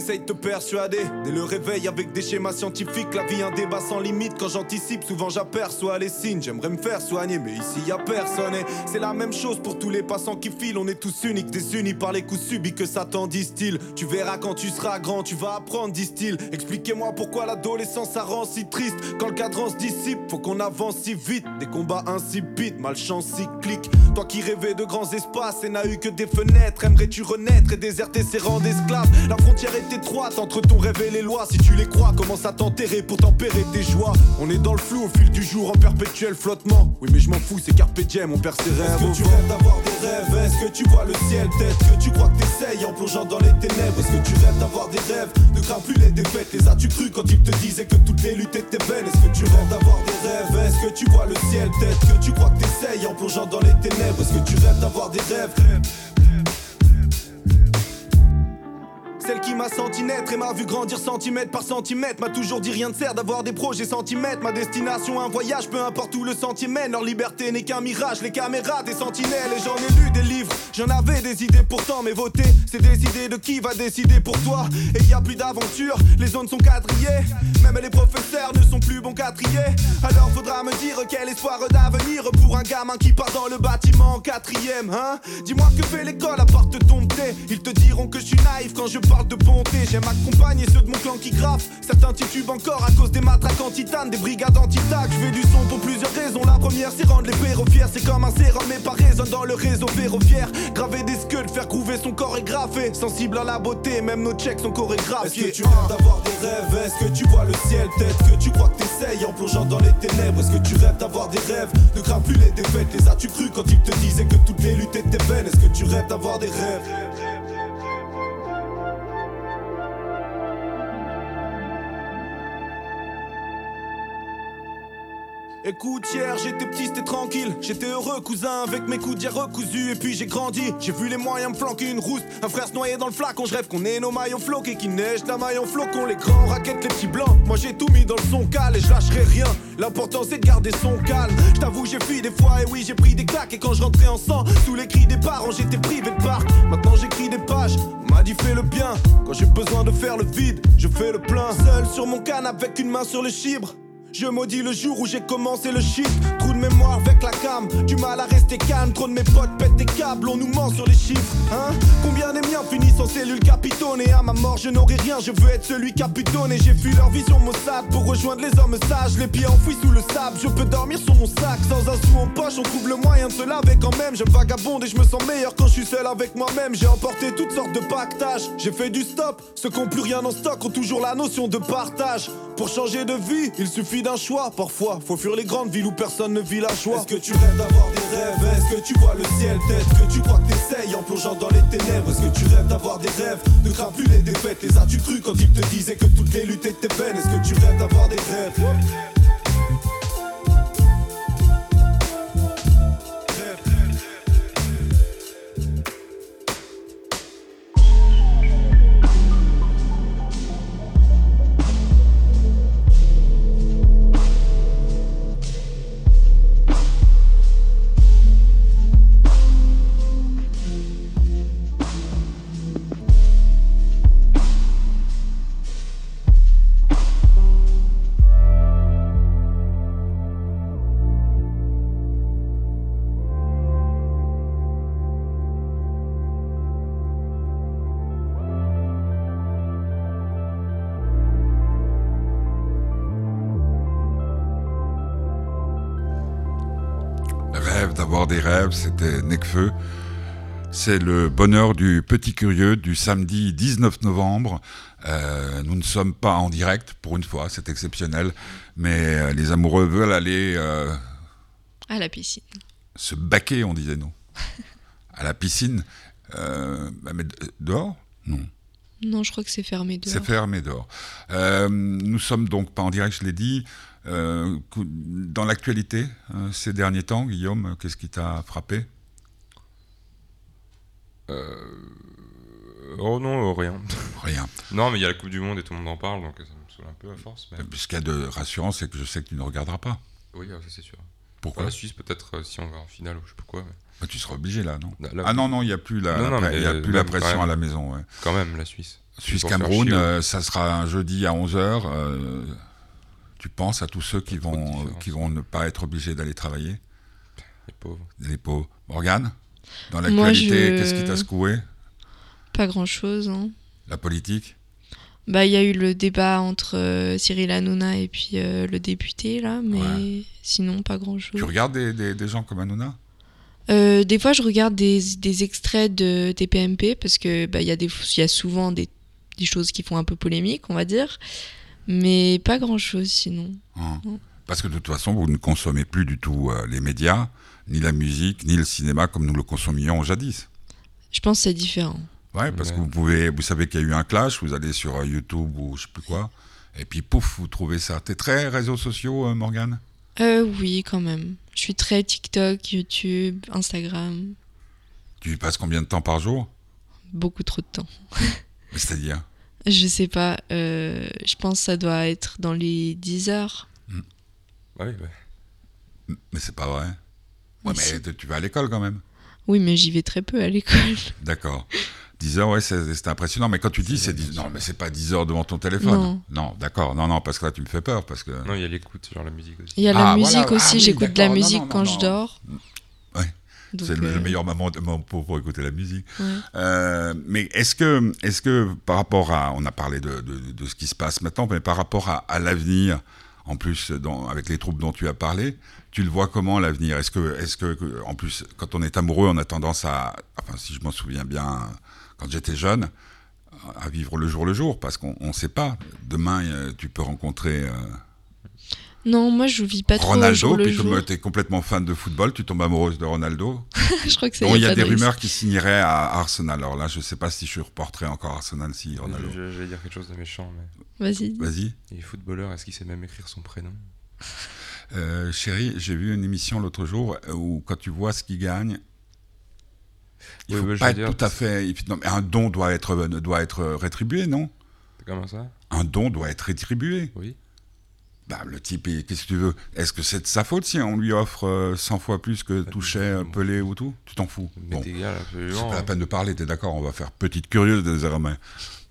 Est-ce que persuader Dès le réveil avec des schémas scientifiques, la vie un débat sans limite. Quand j'anticipe, souvent j'aperçois les signes. J'aimerais me faire soigner, mais ici y a personne. C'est la même chose pour tous les passants qui filent. On est tous uniques, désunis par les coups subis que Satan distille. Tu verras quand tu seras grand, tu vas apprendre, disent-ils. Expliquez-moi pourquoi l'adolescence ça rend si triste. Quand le cadran se dissipe, faut qu'on avance si vite. Des combats insipides, malchance cyclique. Toi qui rêvais de grands espaces et n'a eu que des fenêtres, aimerais-tu renaître et déserter ces rangs d'esclaves? La frontière est étroite entre ton rêve et les lois. Si tu les crois, commence à t'enterrer pour tempérer tes joies. On est dans le flou au fil du jour en perpétuel flottement. Oui, mais je m'en fous, c'est Carpe Diem, on perd ses rêves. Est-ce que tu rêves d'avoir des rêves? Est-ce que tu vois le ciel? Peut-être que tu crois que t'essayes en plongeant dans les ténèbres. Est-ce que tu rêves d'avoir des rêves? Ne crains plus les défaites. Les as-tu cru quand ils te disaient que toutes les luttes étaient belles Est-ce que tu rêves d'avoir des rêves? Est-ce que tu vois le ciel? Peut-être que tu crois que t'essayes en plongeant dans les ténèbres. Est-ce que tu rêves d'avoir des rêves? Celle qui m'a senti naître et m'a vu grandir centimètre par centimètre M'a toujours dit rien ne sert d'avoir des projets centimètres. Ma destination un voyage, peu importe où le sentier mène Leur liberté n'est qu'un mirage, les caméras des sentinelles. Et j'en ai lu des livres, j'en avais des idées pourtant. Mais voter, c'est décider de qui va décider pour toi. Et y a plus d'aventure, les zones sont quadrillées. Même les professeurs ne sont plus bons trier Alors faudra me dire quel espoir d'avenir Pour un gamin qui part dans le bâtiment en quatrième hein. Dis-moi que fait l'école à part te dompter Ils te diront que je suis naïf quand je parle parle de bonté. J'aime accompagner ceux de mon clan qui graffent. Certains titubent encore à cause des matraques en titane, des brigades anti-tac. Je fais du son pour plusieurs raisons. La première, c'est rendre les fiers. C'est comme un sérum, mais pas résonne dans le réseau ferroviaire. Graver des skulls, faire couver son corps est graffé. Sensible à la beauté, même nos checks sont chorégraphiés. Est-ce que tu rêves d'avoir des rêves? Est-ce que tu vois le ciel? Peut-être que tu crois que t'essayes en plongeant dans les ténèbres Est-ce que tu rêves d'avoir des rêves? Ne crains plus les défaites Les as-tu cru quand ils te disaient que toutes les luttes étaient vaines? Est-ce que tu rêves d'avoir des rêves? Écoute, hier j'étais petit, c'était tranquille. J'étais heureux, cousin, avec mes coups d'hier recousus. Et puis j'ai grandi, j'ai vu les moyens me flanquer une rouste. Un frère se noyer dans le flacon, je rêve qu'on ait nos maillons floqués, qui neige la maillon flocon. Les grands raquettes, les petits blancs. Moi j'ai tout mis dans le son cal et je lâcherai rien. L'important c'est de garder son calme. Je t'avoue, j'ai fui des fois, et oui, j'ai pris des claques. Et quand je rentrais en sang, sous les cris des parents, j'étais privé de parc. Maintenant j'écris des pages, m'a dit fais le bien. Quand j'ai besoin de faire le vide, je fais le plein. Seul sur mon canapé avec une main sur le chibre. Je maudis le jour où j'ai commencé le shit. Avec la cam. Du mal à rester calme. Trop de mes potes pètent des câbles. On nous ment sur les chiffres. Hein Combien des miens finissent en cellule capitone Et à ma mort, je n'aurai rien. Je veux être celui butonné. J'ai fui leur vision maussade pour rejoindre les hommes sages. Les pieds enfouis sous le sable. Je peux dormir sur mon sac. Sans un sou en poche, on trouve le moyen de se laver quand même. Je vagabonde et je me sens meilleur quand je suis seul avec moi-même. J'ai emporté toutes sortes de pactages. J'ai fait du stop. Ceux qui ont plus rien en stock ont toujours la notion de partage. Pour changer de vie, il suffit d'un choix. Parfois, faut fuir les grandes villes où personne ne vit la Est-ce que tu rêves d'avoir des rêves? Est-ce que tu vois le ciel? Peut-être que tu crois que t'essayes en plongeant dans les ténèbres. Est-ce que tu rêves d'avoir des rêves? Ne crains plus les défaites Les as-tu cru quand ils te disaient que toutes les luttes étaient vaines. Est-ce que tu rêves d'avoir des rêves? Des rêves, c'était Necfeu. C'est le bonheur du petit curieux du samedi 19 novembre. Euh, nous ne sommes pas en direct pour une fois, c'est exceptionnel, mais euh, les amoureux veulent aller euh, À la piscine. se baquer, on disait nous, à la piscine. Euh, bah, mais de- dehors? Non. Non, je crois que c'est fermé dehors. C'est fermé dehors. Nous sommes donc pas en direct, je l'ai dit. Euh, dans l'actualité, euh, ces derniers temps, Guillaume, qu'est-ce qui t'a frappé? Oh non, euh, rien. Rien. Non, mais il y a la Coupe du Monde et tout le monde en parle, donc ça me saoule un peu à force. Mais... Ce qu'il y a de rassurant, c'est que je sais que tu ne regarderas pas. Oui, ah, ça c'est sûr. Pourquoi? La Suisse, peut-être, euh, si on va en finale ou je sais pas quoi. mais Bah, Tu seras obligé là, non? Là- là- Ah non, non, il n'y a plus la, Non, la non, pre- mais, il y a euh, plus la même pression à la maison. ouais. Quand même, la Suisse. Suisse-Cameroun, euh, ça sera un jeudi à 11h. Tu penses à tous ceux qui vont, différence. qui vont ne pas être obligés d'aller travailler Les pauvres. Les pauvres. Morgane Dans l'actualité, je- qu'est-ce qui t'a secoué? Pas grand-chose. Hein. La politique? Bah, il y a eu le débat entre euh, Cyril Hanouna et puis euh, le député, là, mais Ouais. sinon, pas grand-chose. Tu regardes des, des- des gens comme Hanouna? Euh, des fois, je regarde des, des extraits de TPMP parce que bah, il y, a des- il y a souvent des, des choses qui font un peu polémique, on va dire, mais pas grand-chose sinon. Hein. Mm. Parce que de toute façon, vous ne consommez plus du tout euh, les médias, ni la musique, ni le cinéma comme nous le consommions jadis. Je pense que c'est différent. Ouais, parce Ouais. que vous pouvez, vous savez qu'il y a eu un clash, vous allez sur euh, YouTube ou je sais plus quoi, et puis pouf, vous trouvez ça. T'es très réseaux sociaux, euh, Morgane? Euh, oui, quand même. Je suis très TikTok, YouTube, Instagram, Tu y passes combien de temps par jour? Beaucoup trop de temps. C'est-à-dire? Je sais pas, euh, je pense que ça doit être dans les 10 heures. Ah oui, ouais. Mais c'est pas vrai. Ouais, Mais tu vas à l'école quand même. Oui, mais j'y vais très peu à l'école. D'accord. 10 heures, ouais, c'est impressionnant. Mais quand tu dis c'est 10 non, mais c'est pas 10 heures devant ton téléphone. Non. d'accord. Non, non, parce que là, tu me fais peur. Parce que... Non, il y a l'écoute, genre la musique aussi. Il y a la Ah, musique voilà. aussi, Ah oui, j'écoute de la. Non, musique non, quand non, je non. dors. C'est le, euh, le meilleur moment, pour, pour écouter la musique. ouais. Euh, mais est-ce que, est-ce que par rapport à, on a parlé de, de, de ce qui se passe maintenant, mais par rapport à, à l'avenir, en plus dans, avec les troupes dont tu as parlé, tu le vois comment l'avenir? Est-ce que, est-ce que, en plus, quand on est amoureux, on a tendance à, enfin, si je m'en souviens bien, quand j'étais jeune, à vivre le jour le jour, parce qu'on ne sait pas. Demain, euh, tu peux rencontrer euh, Non, moi je vis pas trop Ronaldo, jour le puis jour. comme tu es complètement fan de football, tu tombes amoureuse de Ronaldo. je crois que ça Bon, il y a des de risque. rumeurs qui signeraient à Arsenal. Alors là, je sais pas si je reporterai encore Arsenal si Ronaldo. Je- J'allais dire quelque chose de méchant, mais Vas-y. Vas-y. il est footballeur, est-ce qu'il sait même écrire son prénom? Euh, chérie, j'ai vu une émission l'autre jour où quand tu vois ce qu'il gagne, il Oui, faut je pas être dire, tout à fait. non, mais un don doit être doit être rétribué, non? C'est comment ça? Un don doit être rétribué. Oui. Bah, le type, qu'est-ce que tu veux? Est-ce que c'est de sa faute si on lui offre euh, 100 fois plus que touchait euh, Pelé ou tout? Tu t'en fous Bon, c'est pas la peine de parler. T'es d'accord On va faire petite curieuse désormais.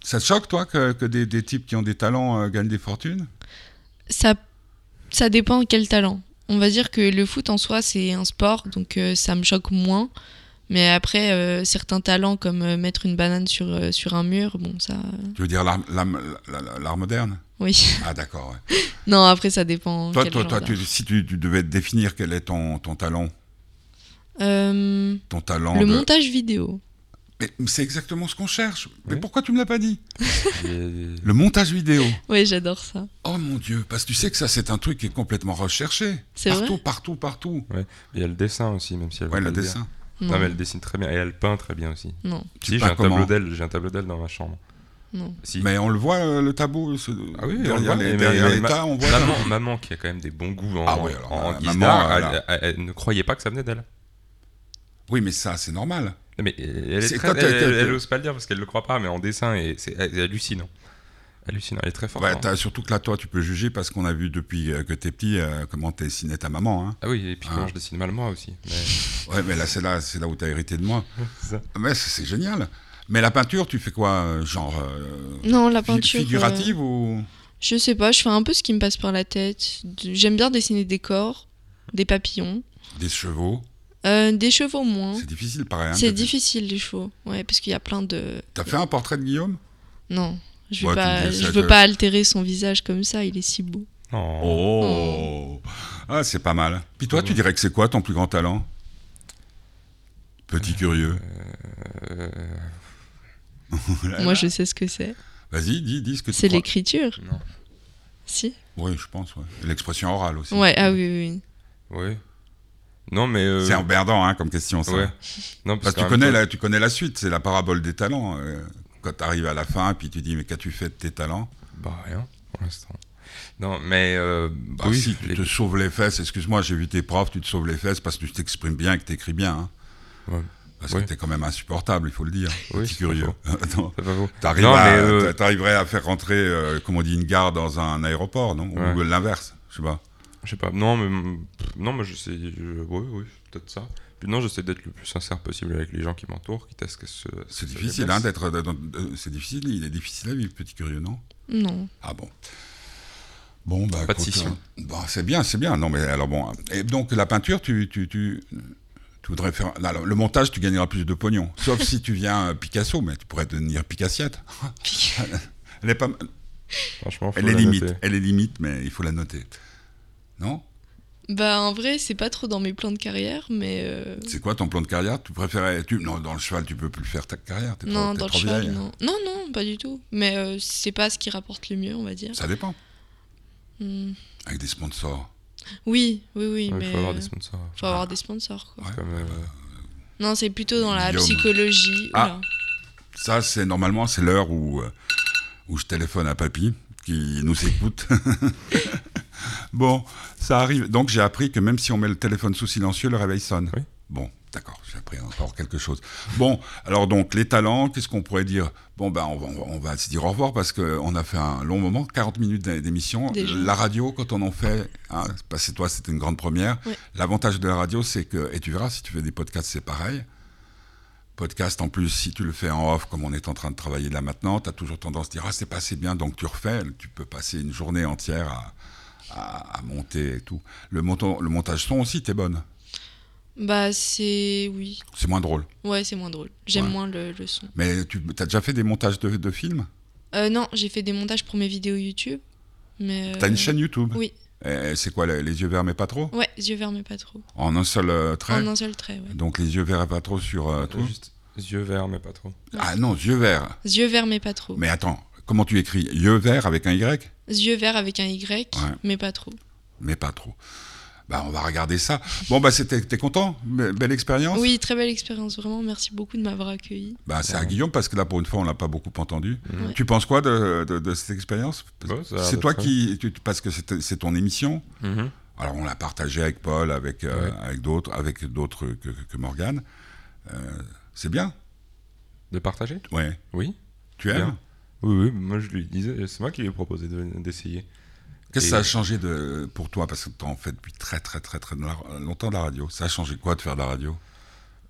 Ça te choque, toi, que, que des, des types qui ont des talents euh, gagnent des fortunes? Ça, ça dépend quel talent. On va dire que le foot en soi, c'est un sport, donc euh, ça me choque moins. Mais après, euh, certains talents comme euh, mettre une banane sur, euh, sur un mur, bon, ça. euh, Tu veux dire l'art moderne? Oui. Ah, d'accord. ouais. non, après, ça dépend. Toi, quel toi, genre toi tu- si tu, tu devais te définir quel est ton, ton talent, Euh, ton talent le de- montage vidéo. Mais c'est exactement ce qu'on cherche. Mais pourquoi tu me l'as pas dit Le montage vidéo. Oui, j'adore ça. Oh mon Dieu, parce que tu sais que ça c'est un truc qui est complètement recherché. C'est partout, vrai partout, partout. Il y a le dessin aussi, même si elle Ouais, le dessin. Non, Non, mais elle dessine très bien et elle peint très bien aussi. non, Si, j'ai un tableau d'elle, j'ai un tableau d'elle dans ma chambre. Non. Si. Mais on le voit euh, le tableau ce- Ah oui, on le derrière voit, les, derrière tas, on voit. maman, maman qui a quand même des bons goûts en, Ah oui, alors, en euh, maman, elle elle, a- elle- elle ne croyait pas que ça venait d'elle. Oui, mais ça c'est normal. Mais elle, est C'est très, quand elle, elle- elle- elle ose pas le dire parce qu'elle le croit pas, mais en dessin, et c'est hallucinant. Hallucinant, elle est très forte. Ouais, hein. surtout que là, toi, tu peux juger parce qu'on a vu depuis euh, que t'es petit euh, comment t'es dessiné ta maman. Hein. Ah oui, et puis Ah. comment je dessine mal moi aussi. Mais... Ouais, mais là, c'est là, là où t'as hérité de moi. Mais c'est c'est génial. Mais la peinture, tu fais quoi euh, Genre euh, Non, la peinture. euh, figurative ou? Je sais pas, je fais un peu ce qui me passe par la tête. J'aime bien dessiner des corps, des papillons, des chevaux? Euh, des chevaux moins. C'est difficile, pareil. hein, C'est difficile les chevaux, ouais, parce qu'il y a plein de. T'as fait un portrait de Guillaume? Non, je Ouais, veux pas, je veux pas altérer son visage comme ça. Il est si beau. Oh. Oh, Ah, c'est pas mal. Puis toi, tu dirais que c'est quoi ton plus grand talent? Petit curieux. Euh, Moi, je sais ce que c'est. Vas-y, dis, dis ce que tu C'est l'écriture. Non. Si. Oui, je pense. ouais. L'expression orale aussi. Ouais. Ah oui, oui. oui. Oui. Non, mais. euh, C'est emmerdant hein, comme question, ça. Ouais. Non, Parce que tu connais, temps- la, tu connais la suite, c'est la parabole des talents. euh, quand tu arrives à la fin, puis tu dis, mais qu'as-tu fait de tes talents? Bah, rien, pour l'instant. Non, mais. euh, Bah, oui, si, tu les- te sauves les fesses. Excuse-moi, j'ai vu tes profs, tu te sauves les fesses parce que tu t'exprimes bien et que tu écris bien. hein. Ouais. Parce Oui. que tu es quand même insupportable, il faut le dire. Oui, Petit c'est curieux. mais, euh, t'a- T'arriverais à faire rentrer, euh, comme on dit, une gare dans un aéroport, non? Ouais. Ou l'inverse, je sais pas. Je sais pas. Non, mais pff, non, moi j'essaie. je- Oui, oui, peut-être ça. Puis non, j'essaie d'être le plus sincère possible avec les gens qui m'entourent, quitte à ce que ce. C'est ce- difficile, hein, d'être. dans- C'est difficile, il est difficile à vivre, petit curieux, non? Non. Ah bon. Bon, bah. Pas de scission. euh, bah, c'est bien, c'est bien. Non, mais alors bon. Et donc, la peinture, tu. tu, tu tu voudrais faire. le montage, tu gagneras plus de pognon. Sauf si tu viens euh, Picasso, mais tu pourrais devenir Picassiette. Elle est, pas, Franchement, faut elle est limite. noter. Elle est limite, mais il faut la noter. Non? Bah, en vrai, c'est pas trop dans mes plans de carrière, mais. euh, C'est quoi ton plan de carrière? Tu préférais. Tu... Non, dans le cheval, tu peux plus faire ta carrière. T'es trop, Non, t'es dans le trop cheval, vieille. non. Non, non, pas du tout. Mais euh, c'est pas ce qui rapporte le mieux, on va dire. Ça dépend. Hmm. Avec des sponsors. Oui, oui, oui, Ouais, Il mais. faut avoir des sponsors. faut avoir des sponsors, quoi. Ouais. Comme, euh, Non, c'est plutôt dans la Guillaume. psychologie. Ah. Ça, c'est normalement, c'est l'heure où, euh, où je téléphone à papy, qui nous écoute. bon, ça arrive. Donc, j'ai appris que même si on met le téléphone sous silencieux, le réveil sonne. Oui. Bon, d'accord, j'ai appris encore quelque chose. Bon, alors donc, les talents, qu'est-ce qu'on pourrait dire? Bon, ben, on va, on se dire au revoir parce qu'on a fait un long moment, 40 minutes d'é- d'émission. La radio, quand on en fait, hein, que toi, c'était une grande première. Oui. L'avantage de la radio, c'est que, et tu verras, si tu fais des podcasts, c'est pareil. Podcast, en plus, si tu le fais en off, comme on est en train de travailler là maintenant, tu as toujours tendance à dire Ah, c'est pas assez bien, donc tu refais. Tu peux passer une journée entière à, à- à monter et tout. Le, le montage son aussi, t'es bonne. Bah, c'est. Oui. C'est moins drôle. Ouais, c'est moins drôle. J'aime Ouais. moins le, le son. Mais tu as déjà fait des montages de, de films? Euh, non, j'ai fait des montages pour mes vidéos YouTube. Mais. T'as une euh, chaîne YouTube? Oui. C'est quoi, les, les yeux verts mais pas trop? Ouais, yeux verts, mais pas trop. En un seul euh, trait? En un seul trait, ouais. Donc les yeux verts et pas trop sur euh, tout Juste yeux verts, mais pas trop. Ah non, yeux verts. Yeux verts, mais pas trop. Mais attends, comment tu écris? Yeux verts avec un Y? Yeux verts avec un Y, Ouais. mais pas trop. Mais pas trop. Bah on va regarder ça. Bon bah c'était, t'es content? Be- Belle expérience? Oui, très belle expérience, vraiment. Merci beaucoup de m'avoir accueilli. Bah c'est à Guillaume parce que là pour une fois on l'a pas beaucoup entendu. Ouais. Tu penses quoi de, de- de cette expérience? Ouais, C'est toi qui... tu- parce que c'est, c'est ton émission Mhm. Alors on l'a partagé avec Paul, avec, euh, Ouais. avec d'autres, avec d'autres que, que Morgane. Euh, c'est bien De partager? Ouais. Oui. Tu aimes? Bien. Oui, oui, moi je lui disais, c'est moi qui lui ai proposé de- d'essayer. Qu'est-ce que ça a changé de, pour toi? Parce que tu en fais depuis très très très très longtemps de la radio. Ça a changé quoi de faire de la radio?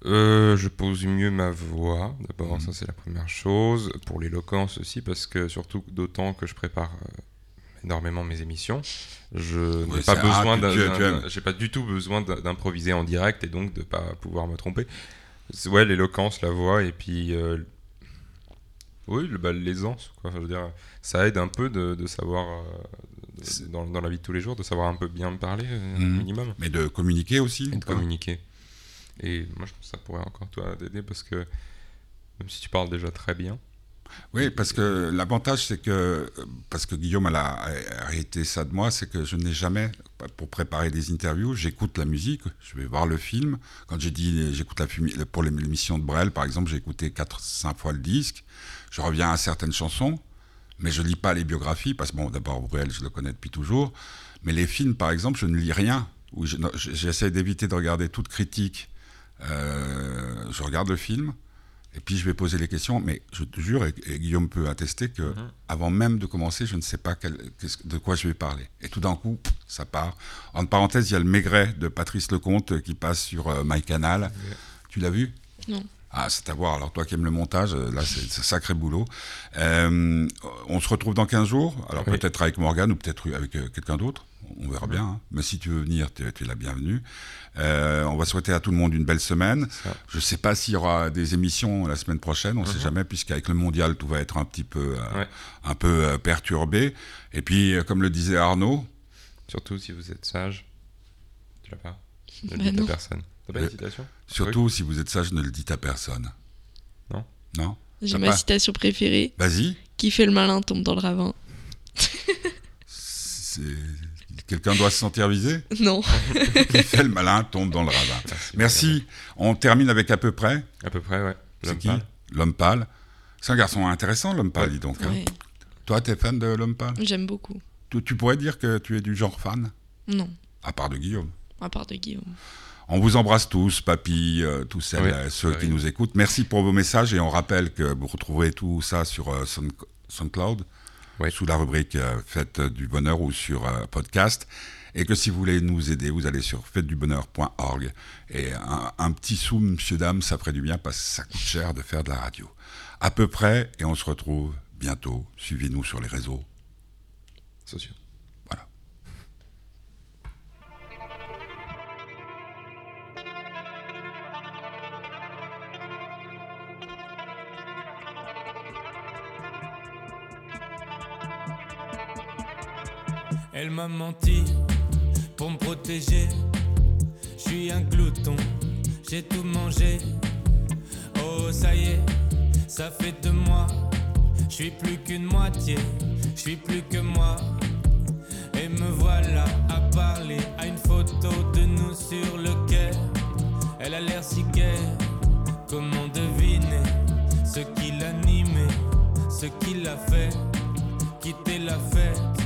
Euh, je pose mieux ma voix, d'abord, Mhm. ça c'est la première chose. Pour l'éloquence aussi, parce que surtout d'autant que je prépare euh, énormément mes émissions, je n'ai pas besoin j'ai pas du tout besoin d'improviser en direct et donc de pas pouvoir me tromper. Ouais, l'éloquence, la voix et puis euh, oui, le, bah, l'aisance. Quoi. Enfin, je veux dire, ça aide un peu de, de savoir euh, dans, dans la vie de tous les jours, de savoir un peu bien me parler, euh, un Mhm. minimum Mais de communiquer aussi et de communiquer. Et moi, je pense que ça pourrait encore toi t'aider parce que même si tu parles déjà très bien, Oui, parce que l'avantage, c'est que, parce que Guillaume elle a a hérité ça de moi, c'est que je n'ai jamais, pour préparer des interviews, j'écoute la musique, je vais voir le film. Quand j'ai dit, j'écoute la pour l'émission de Brel, par exemple, j'ai écouté 4-5 fois le disque. Je reviens à certaines chansons, mais je lis pas les biographies, parce que, bon, d'abord, Brel, je le connais depuis toujours. Mais les films, par exemple, je ne lis rien. Ou je- non, J'essaie d'éviter de regarder toute critique. Euh, je regarde le film, et puis je vais poser les questions, mais je te jure, et, et Guillaume peut attester que Mhm. avant même de commencer, je ne sais pas quel- de quoi je vais parler. Et tout d'un coup, ça part. En parenthèse, il y a le Maigret de Patrice Lecomte qui passe sur euh, MyCanal. Tu l'as vu? Non. Ah, c'est à voir. Alors toi qui aimes le montage, euh, là c'est sacré boulot. Euh, on se retrouve dans 15 jours. Alors Oui. peut-être avec Morgane ou peut-être avec euh, quelqu'un d'autre. On verra bien. hein. Mais si tu veux venir, tu es, la bienvenue. Euh, on va souhaiter à tout le monde une belle semaine. Je ne sais pas s'il y aura des émissions la semaine prochaine, on ne sait Mhm. jamais, puisqu'avec le mondial, tout va être un petit peu, un peu perturbé. Et puis, comme le disait Arnaud, surtout si vous êtes sage, tu l'as pas Ne le Bah dites à non. personne. T'as pas une citation surtout si vous êtes sage, ne le dites à personne. Non. Non? J'ai ma pas- citation préférée Vas-y. Qui fait le malin tombe dans le ravin. C'est- Quelqu'un doit se sentir visé? Non. Qui fait le malin tombe dans le ravin. Merci. On termine avec à peu près? À peu près, ouais. C'est L'homme qui? pâle. L'homme pâle. C'est un garçon intéressant, l'homme pâle, Ouais. dis donc. hein. Ouais, Toi, t'es fan de l'homme pâle? J'aime beaucoup. tu, tu pourrais dire que tu es du genre fan? Non, À part de Guillaume. À part de Guillaume. On vous embrasse tous, papy, euh, tous celles, Oui, ceux oui. qui nous écoutent. Merci pour vos messages et on rappelle que vous retrouverez tout ça sur euh, Sound- SoundCloud, Oui. sous la rubrique euh, Fête du Bonheur ou sur euh, podcast. Et que si vous voulez nous aider, vous allez sur fêtedubonheur.org. Et un, un petit sou, monsieur, dame, ça ferait du bien parce que ça coûte cher de faire de la radio. À peu près, et on se retrouve bientôt. Suivez-nous sur les réseaux. Sociaux. Elle m'a menti pour me protéger. Je suis un glouton, j'ai tout mangé. Oh, ça y est, ça fait de moi. Je suis plus qu'une moitié, je suis plus que moi. Et me voilà à parler à une photo de nous sur le quai. Elle a l'air si gaie, comment deviner ce qui l'animait, ce qui l'a fait? Quitter la fête.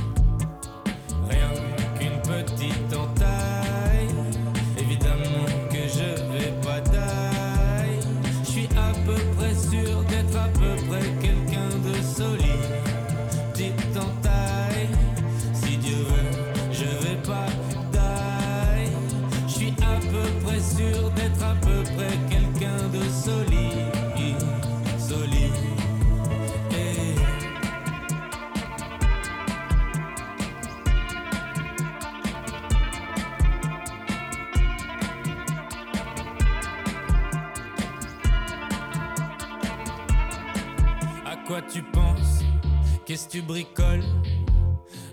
Tu bricoles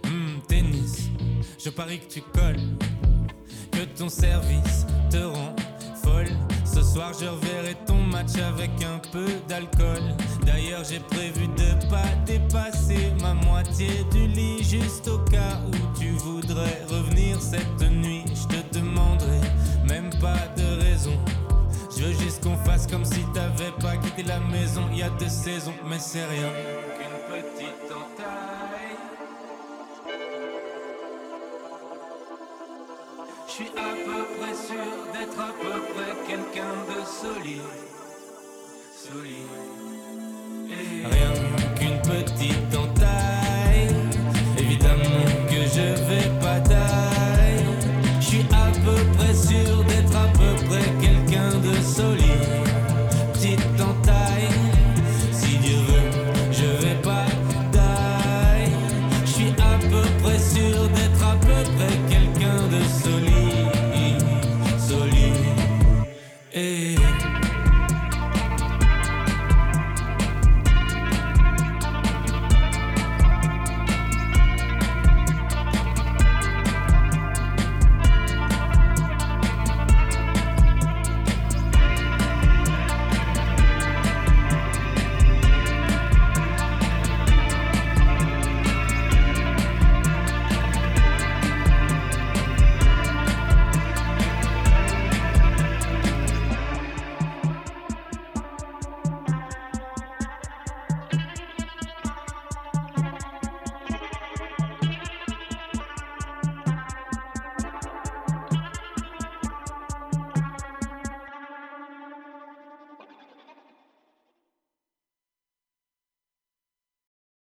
Hmm, Tennis, je parie que tu colles. Que ton service te rend folle. Ce soir, je reverrai ton match avec un peu d'alcool. D'ailleurs, j'ai prévu de pas dépasser ma moitié du lit, juste au cas où tu voudrais revenir cette nuit. Je te demanderai même pas de raison. Je veux juste qu'on fasse comme si t'avais pas quitté la maison. Il y a deux saisons, mais c'est rien Je suis à peu près sûr d'être à peu près quelqu'un de solide. Solide.